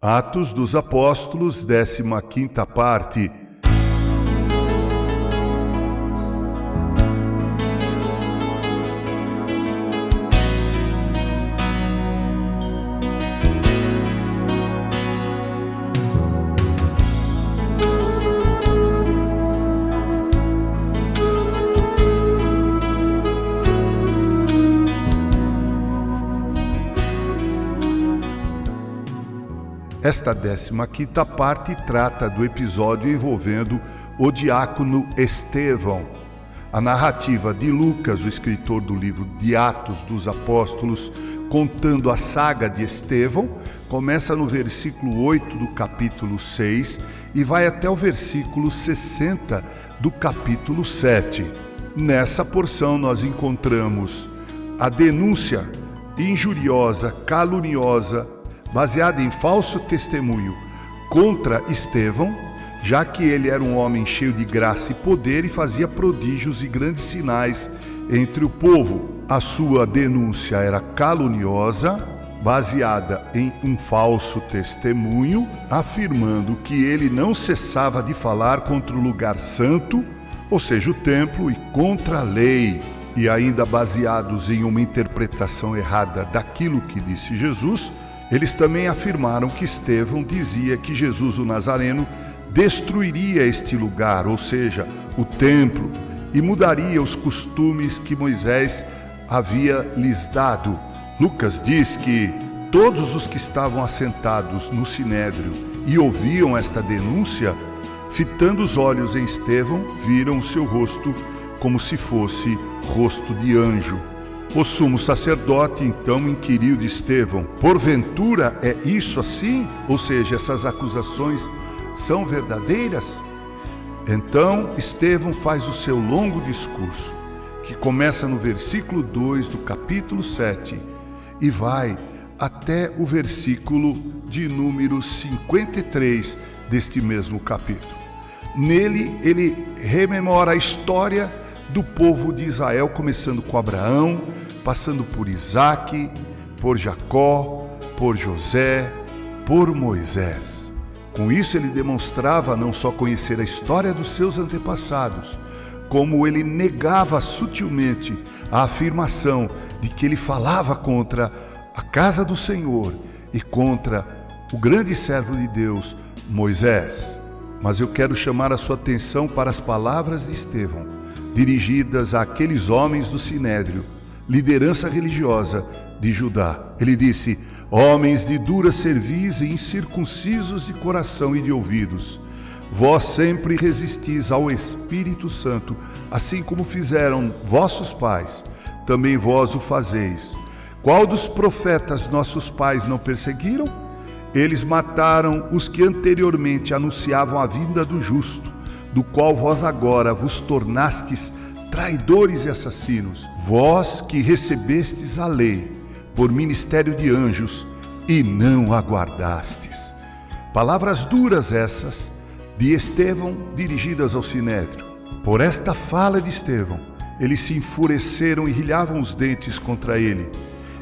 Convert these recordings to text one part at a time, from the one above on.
Atos dos Apóstolos, 15 parte. Esta 15 parte trata do episódio envolvendo o diácono Estevão. A narrativa de Lucas, o escritor do livro de Atos dos Apóstolos, contando a saga de Estevão, começa no versículo 8 do capítulo 6 e vai até o versículo 60 do capítulo 7. Nessa porção nós encontramos a denúncia injuriosa, caluniosa, baseada em falso testemunho contra Estevão, já que ele era um homem cheio de graça e poder e fazia prodígios e grandes sinais entre o povo. A sua denúncia era caluniosa, baseada em um falso testemunho, afirmando que ele não cessava de falar contra o lugar santo, ou seja, o templo, e contra a lei, e ainda baseados em uma interpretação errada daquilo que disse Jesus eles também afirmaram que Estevão dizia que Jesus o Nazareno destruiria este lugar, ou seja, o templo, e mudaria os costumes que Moisés havia lhes dado. Lucas diz que todos os que estavam assentados no sinédrio e ouviam esta denúncia, fitando os olhos em Estevão, viram o seu rosto como se fosse rosto de anjo. O sumo sacerdote então inquiriu de Estevão: Porventura é isso assim? Ou seja, essas acusações são verdadeiras? Então Estevão faz o seu longo discurso, que começa no versículo 2 do capítulo 7 e vai até o versículo de número 53 deste mesmo capítulo. Nele, ele rememora a história do povo de Israel, começando com Abraão, passando por Isaac, por Jacó, por José, por Moisés. Com isso, ele demonstrava não só conhecer a história dos seus antepassados, como ele negava sutilmente a afirmação de que ele falava contra a casa do Senhor e contra o grande servo de Deus, Moisés. Mas eu quero chamar a sua atenção para as palavras de Estevão dirigidas àqueles homens do sinédrio, liderança religiosa de Judá. Ele disse: Homens de dura cerviz e incircuncisos de coração e de ouvidos, vós sempre resistis ao Espírito Santo, assim como fizeram vossos pais, também vós o fazeis. Qual dos profetas nossos pais não perseguiram? Eles mataram os que anteriormente anunciavam a vinda do justo do qual vós agora vos tornastes traidores e assassinos, vós que recebestes a lei por ministério de anjos e não aguardastes. Palavras duras essas de Estevão dirigidas ao sinédrio. Por esta fala de Estevão, eles se enfureceram e rilhavam os dentes contra ele.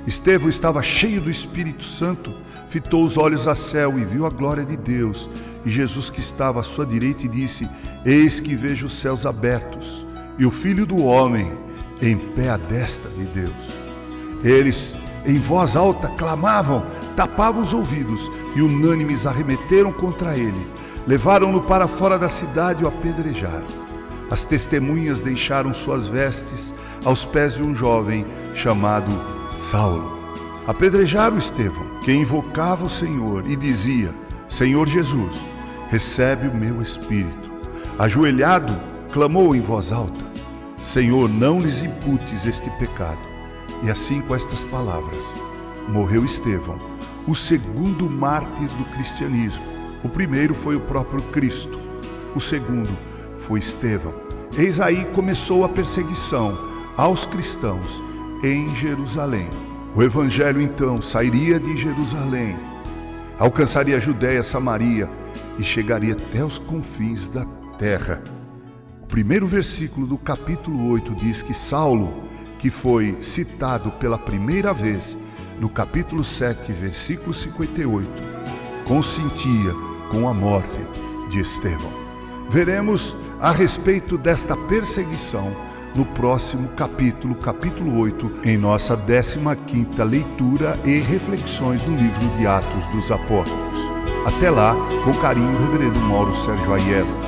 Estevão estava cheio do Espírito Santo, fitou os olhos a céu e viu a glória de Deus e Jesus que estava à sua direita disse: Eis que vejo os céus abertos e o Filho do homem em pé à destra de Deus. Eles, em voz alta, clamavam, tapavam os ouvidos e unânimes arremeteram contra ele. Levaram-no para fora da cidade e o apedrejaram. As testemunhas deixaram suas vestes aos pés de um jovem chamado Saulo. Apedrejaram Estevão, que invocava o Senhor e dizia: Senhor Jesus, recebe o meu espírito. Ajoelhado, clamou em voz alta: Senhor, não lhes imputes este pecado. E assim, com estas palavras, morreu Estevão, o segundo mártir do cristianismo. O primeiro foi o próprio Cristo, o segundo foi Estevão. Eis aí começou a perseguição aos cristãos em Jerusalém. O evangelho então sairia de Jerusalém, alcançaria a Judéia, Samaria e chegaria até os confins da terra. O primeiro versículo do capítulo 8 diz que Saulo, que foi citado pela primeira vez no capítulo 7, versículo 58, consentia com a morte de Estevão. Veremos a respeito desta perseguição no próximo capítulo, capítulo 8, em nossa 15ª leitura e reflexões no livro de Atos dos Apóstolos. Até lá, com carinho, Reverendo Mauro Sérgio Aiello.